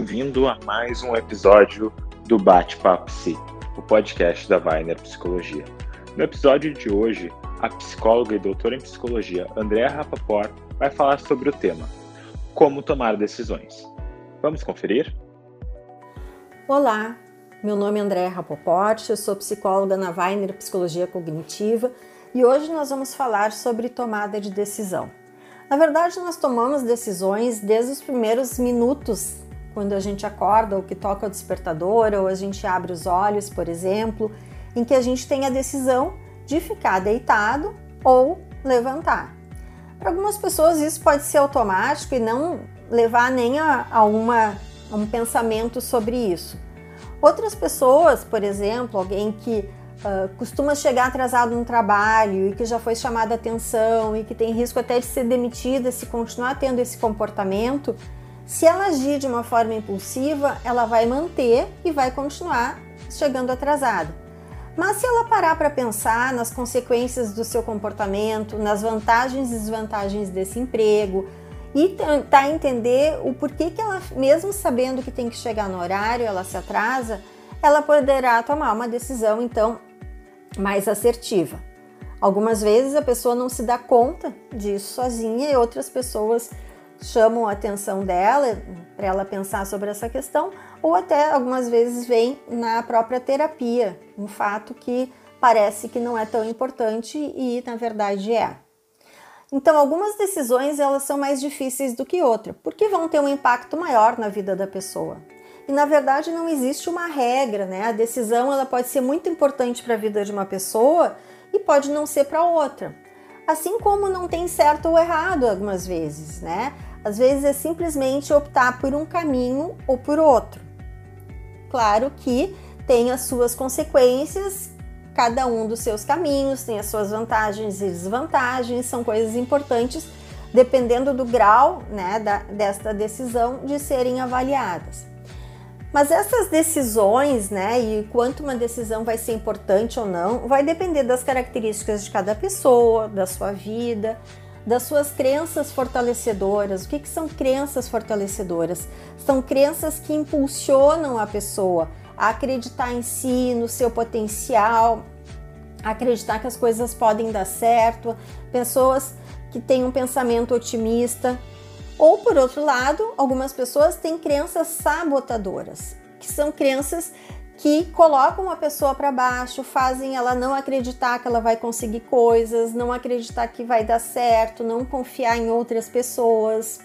bem-vindo a mais um episódio do Bate-Papo Psi, o podcast da Weiner Psicologia. No episódio de hoje, a psicóloga e doutora em psicologia Andréa Rapaport vai falar sobre o tema Como tomar decisões. Vamos conferir? Olá, meu nome é Andréa Rapoport, eu sou psicóloga na Weiner Psicologia Cognitiva e hoje nós vamos falar sobre tomada de decisão. Na verdade, nós tomamos decisões desde os primeiros minutos, quando a gente acorda, ou que toca o despertador, ou a gente abre os olhos, por exemplo, em que a gente tem a decisão de ficar deitado ou levantar. Para algumas pessoas isso pode ser automático e não levar nem a, a, uma, a um pensamento sobre isso. Outras pessoas, por exemplo, alguém que uh, costuma chegar atrasado no trabalho e que já foi chamada atenção e que tem risco até de ser demitida se continuar tendo esse comportamento, se ela agir de uma forma impulsiva, ela vai manter e vai continuar chegando atrasada. Mas se ela parar para pensar nas consequências do seu comportamento, nas vantagens e desvantagens desse emprego, e tentar entender o porquê que ela, mesmo sabendo que tem que chegar no horário, ela se atrasa, ela poderá tomar uma decisão então mais assertiva. Algumas vezes a pessoa não se dá conta disso sozinha e outras pessoas chamam a atenção dela para ela pensar sobre essa questão, ou até algumas vezes vem na própria terapia, um fato que parece que não é tão importante e na verdade é. Então, algumas decisões elas são mais difíceis do que outras, porque vão ter um impacto maior na vida da pessoa. E na verdade não existe uma regra, né? A decisão ela pode ser muito importante para a vida de uma pessoa e pode não ser para outra. Assim como não tem certo ou errado algumas vezes, né? Às vezes é simplesmente optar por um caminho ou por outro. Claro que tem as suas consequências, cada um dos seus caminhos tem as suas vantagens e desvantagens, são coisas importantes dependendo do grau né, da, desta decisão de serem avaliadas. Mas essas decisões, né, e quanto uma decisão vai ser importante ou não, vai depender das características de cada pessoa, da sua vida, das suas crenças fortalecedoras. O que, que são crenças fortalecedoras? São crenças que impulsionam a pessoa a acreditar em si, no seu potencial, acreditar que as coisas podem dar certo, pessoas que têm um pensamento otimista, ou por outro lado, algumas pessoas têm crenças sabotadoras, que são crenças que colocam a pessoa para baixo, fazem ela não acreditar que ela vai conseguir coisas, não acreditar que vai dar certo, não confiar em outras pessoas.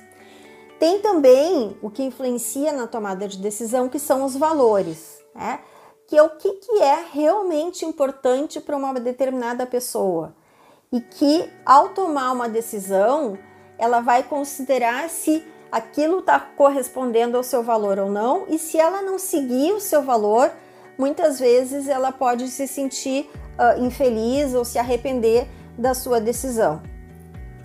Tem também o que influencia na tomada de decisão, que são os valores, né? que é o que, que é realmente importante para uma determinada pessoa. E que ao tomar uma decisão, ela vai considerar se aquilo está correspondendo ao seu valor ou não, e se ela não seguir o seu valor, muitas vezes ela pode se sentir uh, infeliz ou se arrepender da sua decisão.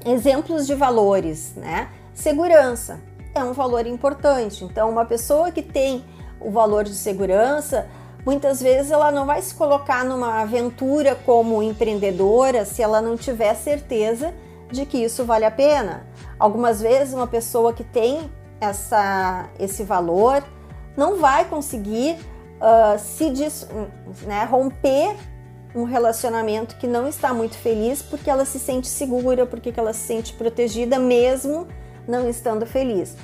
Exemplos de valores, né? Segurança é um valor importante. Então, uma pessoa que tem o valor de segurança, muitas vezes ela não vai se colocar numa aventura como empreendedora se ela não tiver certeza de que isso vale a pena. Algumas vezes uma pessoa que tem essa, esse valor não vai conseguir uh, se dis, né, romper um relacionamento que não está muito feliz porque ela se sente segura, porque ela se sente protegida mesmo não estando feliz.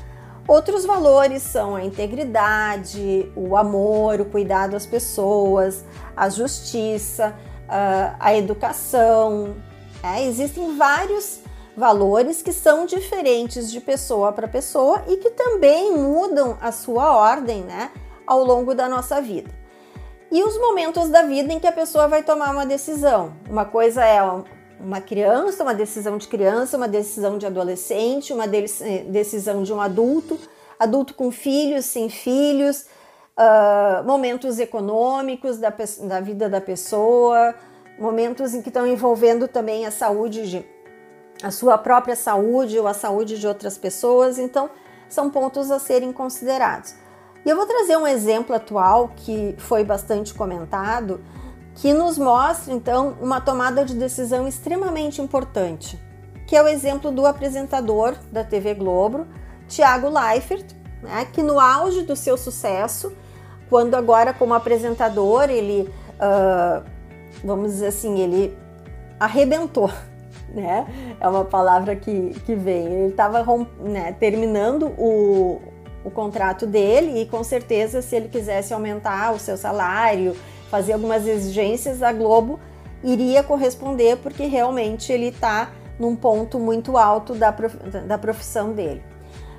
Outros valores são a integridade, o amor, o cuidado às pessoas, a justiça, ah, a educação, é, existem vários valores que são diferentes de pessoa para pessoa e que também mudam a sua ordem né, ao longo da nossa vida. E os momentos da vida em que a pessoa vai tomar uma decisão. Uma coisa é uma criança, uma decisão de criança, uma decisão de adolescente, uma eh, decisão de um adulto, adulto com filhos, sem filhos, uh, momentos econômicos da, da vida da pessoa, momentos em que estão envolvendo também a saúde de a sua própria saúde ou a saúde de outras pessoas, então são pontos a serem considerados. E eu vou trazer um exemplo atual que foi bastante comentado, que nos mostra então uma tomada de decisão extremamente importante, que é o exemplo do apresentador da TV Globo, Tiago Leifert, né, que no auge do seu sucesso, quando agora como apresentador ele, uh, vamos dizer assim, ele arrebentou, né? É uma palavra que, que vem. Ele estava né, terminando o, o contrato dele e com certeza se ele quisesse aumentar o seu salário, fazer algumas exigências, a Globo iria corresponder porque realmente ele está num ponto muito alto da, prof... da profissão dele.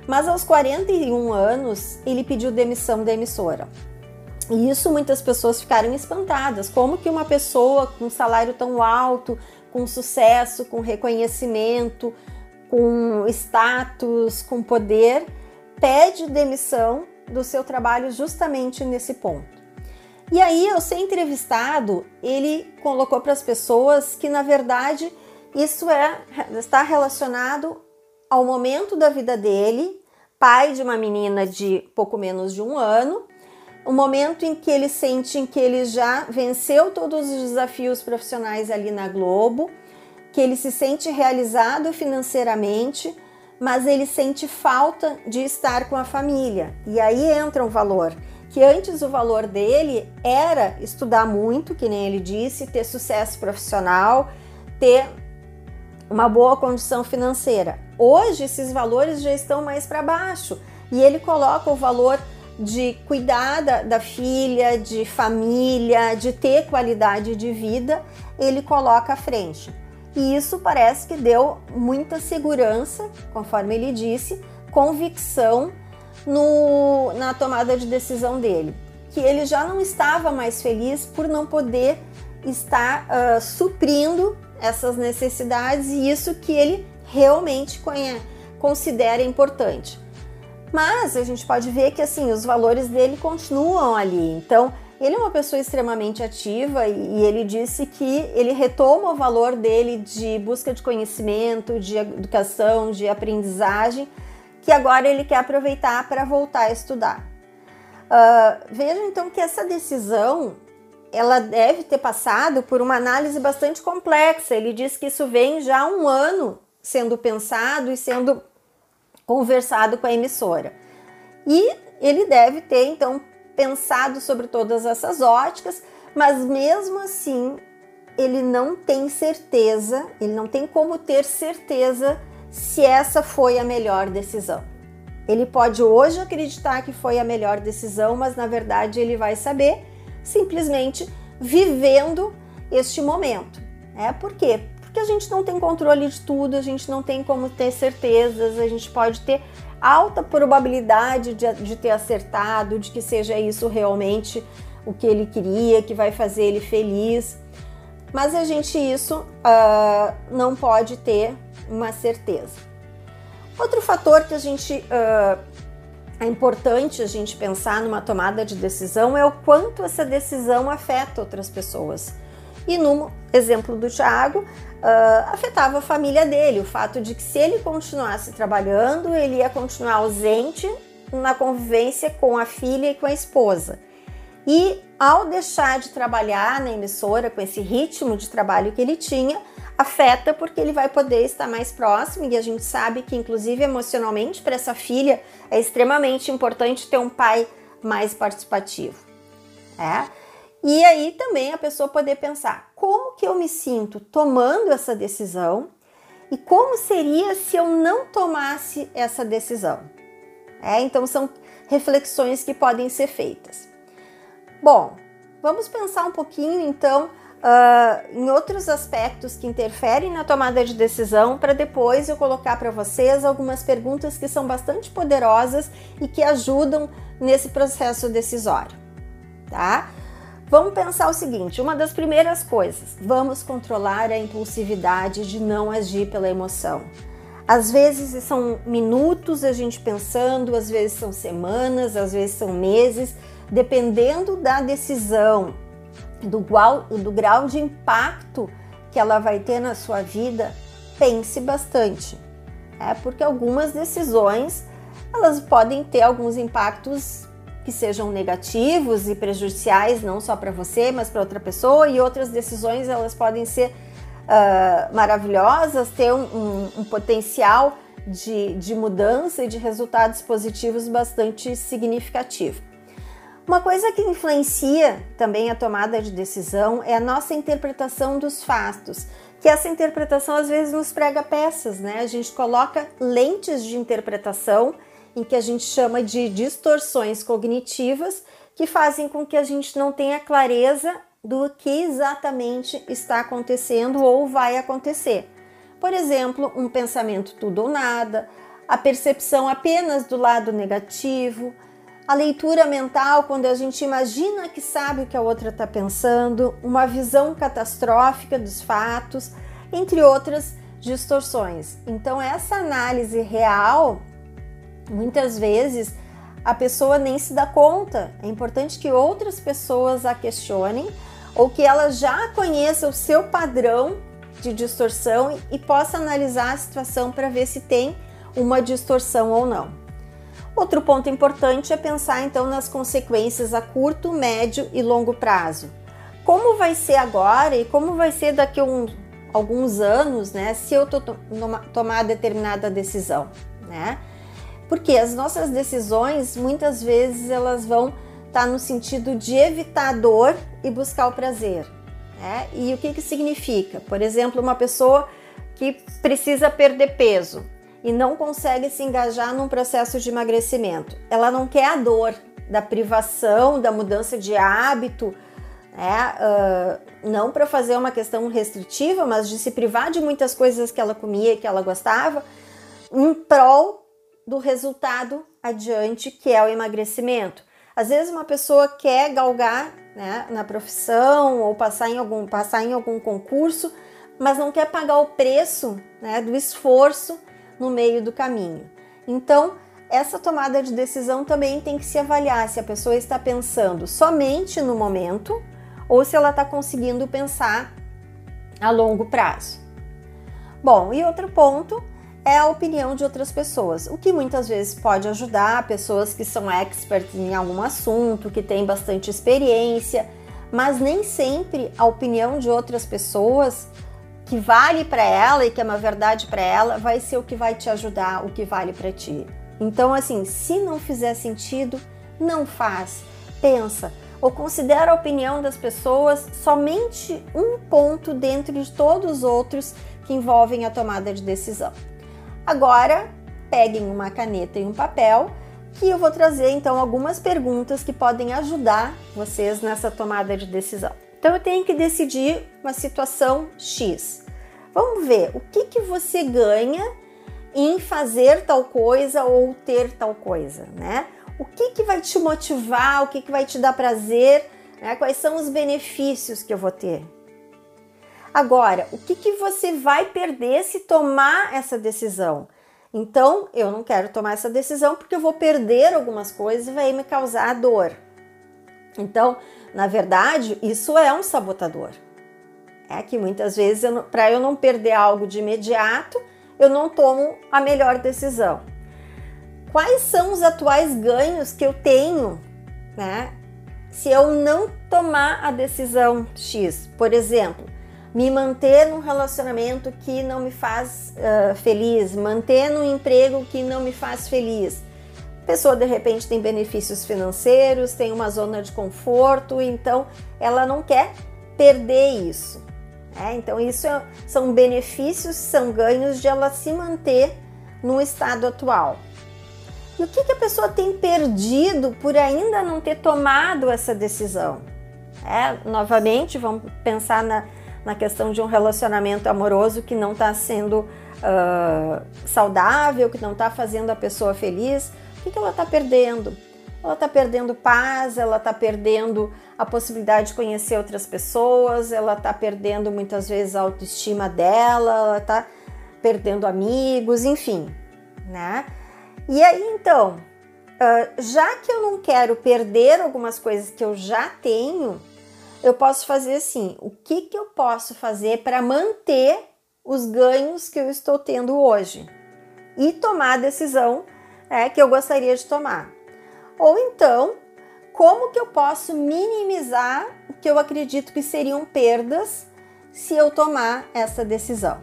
Mas aos 41 anos, ele pediu demissão da emissora. E isso muitas pessoas ficaram espantadas. Como que uma pessoa com um salário tão alto, com sucesso, com reconhecimento, com status, com poder, pede demissão do seu trabalho justamente nesse ponto. E aí, ao ser entrevistado, ele colocou para as pessoas que na verdade isso é está relacionado ao momento da vida dele, pai de uma menina de pouco menos de um ano, o momento em que ele sente que ele já venceu todos os desafios profissionais ali na Globo, que ele se sente realizado financeiramente, mas ele sente falta de estar com a família. E aí entra um valor que antes o valor dele era estudar muito, que nem ele disse, ter sucesso profissional, ter uma boa condição financeira. Hoje esses valores já estão mais para baixo e ele coloca o valor de cuidar da, da, filha, de família, de ter qualidade de vida, ele coloca à frente. E isso parece que deu muita segurança, conforme ele disse, convicção no, na tomada de decisão dele. Que ele já não estava mais feliz por não poder estar uh, suprindo essas necessidades e isso que ele realmente considera importante. Mas a gente pode ver que assim os valores dele continuam ali. Então ele é uma pessoa extremamente ativa e ele disse que ele retoma o valor dele de busca de conhecimento, de educação, de aprendizagem, que agora ele quer aproveitar para voltar a estudar. Uh, veja então que essa decisão ela deve ter passado por uma análise bastante complexa. Ele diz que isso vem já há um ano sendo pensado e sendo conversado com a emissora. E ele deve ter então pensado sobre todas essas óticas, mas mesmo assim ele não tem certeza, ele não tem como ter certeza se essa foi a melhor decisão. Ele pode hoje acreditar que foi a melhor decisão, mas na verdade ele vai saber simplesmente vivendo este momento. É por quê? Porque a gente não tem controle de tudo, a gente não tem como ter certezas, a gente pode ter alta probabilidade de, de ter acertado, de que seja isso realmente o que ele queria, que vai fazer ele feliz. Mas a gente isso uh, não pode ter uma certeza. Outro fator que a gente uh, é importante a gente pensar numa tomada de decisão é o quanto essa decisão afeta outras pessoas. E no exemplo do Tiago, uh, afetava a família dele, o fato de que se ele continuasse trabalhando, ele ia continuar ausente na convivência com a filha e com a esposa. E ao deixar de trabalhar na emissora com esse ritmo de trabalho que ele tinha, afeta porque ele vai poder estar mais próximo e a gente sabe que inclusive emocionalmente para essa filha é extremamente importante ter um pai mais participativo. É? E aí também a pessoa poder pensar como que eu me sinto tomando essa decisão e como seria se eu não tomasse essa decisão. É? Então são reflexões que podem ser feitas. Bom, vamos pensar um pouquinho então uh, em outros aspectos que interferem na tomada de decisão, para depois eu colocar para vocês algumas perguntas que são bastante poderosas e que ajudam nesse processo decisório, tá? Vamos pensar o seguinte: uma das primeiras coisas, vamos controlar a impulsividade de não agir pela emoção. Às vezes são minutos a gente pensando, às vezes são semanas, às vezes são meses, dependendo da decisão, do grau, do grau de impacto que ela vai ter na sua vida, pense bastante. É porque algumas decisões elas podem ter alguns impactos que sejam negativos e prejudiciais não só para você, mas para outra pessoa, e outras decisões elas podem ser uh, maravilhosas, ter um, um, um potencial de, de mudança e de resultados positivos bastante significativo. Uma coisa que influencia também a tomada de decisão é a nossa interpretação dos fatos, que essa interpretação às vezes nos prega peças, né? A gente coloca lentes de interpretação em que a gente chama de distorções cognitivas que fazem com que a gente não tenha clareza do que exatamente está acontecendo ou vai acontecer. Por exemplo, um pensamento tudo ou nada, a percepção apenas do lado negativo, a leitura mental, quando a gente imagina que sabe o que a outra está pensando, uma visão catastrófica dos fatos, entre outras distorções. Então, essa análise real, muitas vezes, a pessoa nem se dá conta. É importante que outras pessoas a questionem ou que ela já conheça o seu padrão de distorção e possa analisar a situação para ver se tem uma distorção ou não. Outro ponto importante é pensar então nas consequências a curto, médio e longo prazo. Como vai ser agora e como vai ser daqui a um, alguns anos, né, se eu to tomar determinada decisão, né? Porque as nossas decisões muitas vezes elas vão estar tá no sentido de evitar a dor e buscar o prazer. Né? E o que, que significa? Por exemplo, uma pessoa que precisa perder peso e não consegue se engajar num processo de emagrecimento. Ela não quer a dor da privação, da mudança de hábito, né? Uh, não para fazer uma questão restritiva, mas de se privar de muitas coisas que ela comia e que ela gostava, em prol do resultado adiante, que é o emagrecimento. Às vezes uma pessoa quer galgar né, na profissão ou passar em algum, passar em algum concurso, mas não quer pagar o preço né, do esforço no meio do caminho. Então, essa tomada de decisão também tem que se avaliar se a pessoa está pensando somente no momento ou se ela está conseguindo pensar a longo prazo. Bom, e outro ponto é a opinião de outras pessoas, o que muitas vezes pode ajudar pessoas que são experts em algum assunto, que têm bastante experiência, mas nem sempre a opinião de outras pessoas que vale para ela e que é uma verdade para ela vai ser o que vai te ajudar, o que vale para ti. Então, assim, se não fizer sentido, não faz. Pensa ou considera a opinião das pessoas somente um ponto dentro de todos os outros que envolvem a tomada de decisão. Agora, peguem uma caneta e um papel que eu vou trazer então algumas perguntas que podem ajudar vocês nessa tomada de decisão. Então eu tenho que decidir uma situação X. Vamos ver o que, que você ganha em fazer tal coisa ou ter tal coisa, né? O que, que vai te motivar, o que, que vai te dar prazer, né? quais são os benefícios que eu vou ter. Agora, o que, que você vai perder se tomar essa decisão? Então, eu não quero tomar essa decisão porque eu vou perder algumas coisas e vai me causar dor. Então, na verdade, isso é um sabotador. É que muitas vezes, para eu não perder algo de imediato, eu não tomo a melhor decisão. Quais são os atuais ganhos que eu tenho, né? Se eu não tomar a decisão X, por exemplo, me manter num relacionamento que não me faz uh, feliz, manter num emprego que não me faz feliz. A pessoa de repente tem benefícios financeiros, tem uma zona de conforto, então ela não quer perder isso. Né? Então, isso é, são benefícios, são ganhos de ela se manter no estado atual. E o que, que a pessoa tem perdido por ainda não ter tomado essa decisão? É, novamente, vamos pensar na, na questão de um relacionamento amoroso que não está sendo uh, saudável, que não está fazendo a pessoa feliz, o que, que ela está perdendo? Ela está perdendo paz, ela está perdendo a possibilidade de conhecer outras pessoas, ela está perdendo muitas vezes a autoestima dela, ela está perdendo amigos, enfim, né? E aí então, uh, já que eu não quero perder algumas coisas que eu já tenho, eu posso fazer assim: o que, que eu posso fazer para manter os ganhos que eu estou tendo hoje e tomar a decisão é, que eu gostaria de tomar? Ou então, como que eu posso minimizar o que eu acredito que seriam perdas se eu tomar essa decisão?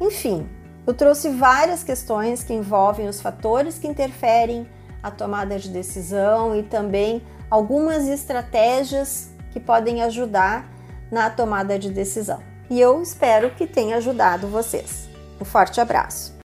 Enfim, Eu trouxe várias questões que envolvem os fatores que interferem a tomada de decisão e também algumas estratégias que podem ajudar na tomada de decisão. E eu espero que tenha ajudado vocês. Um forte abraço!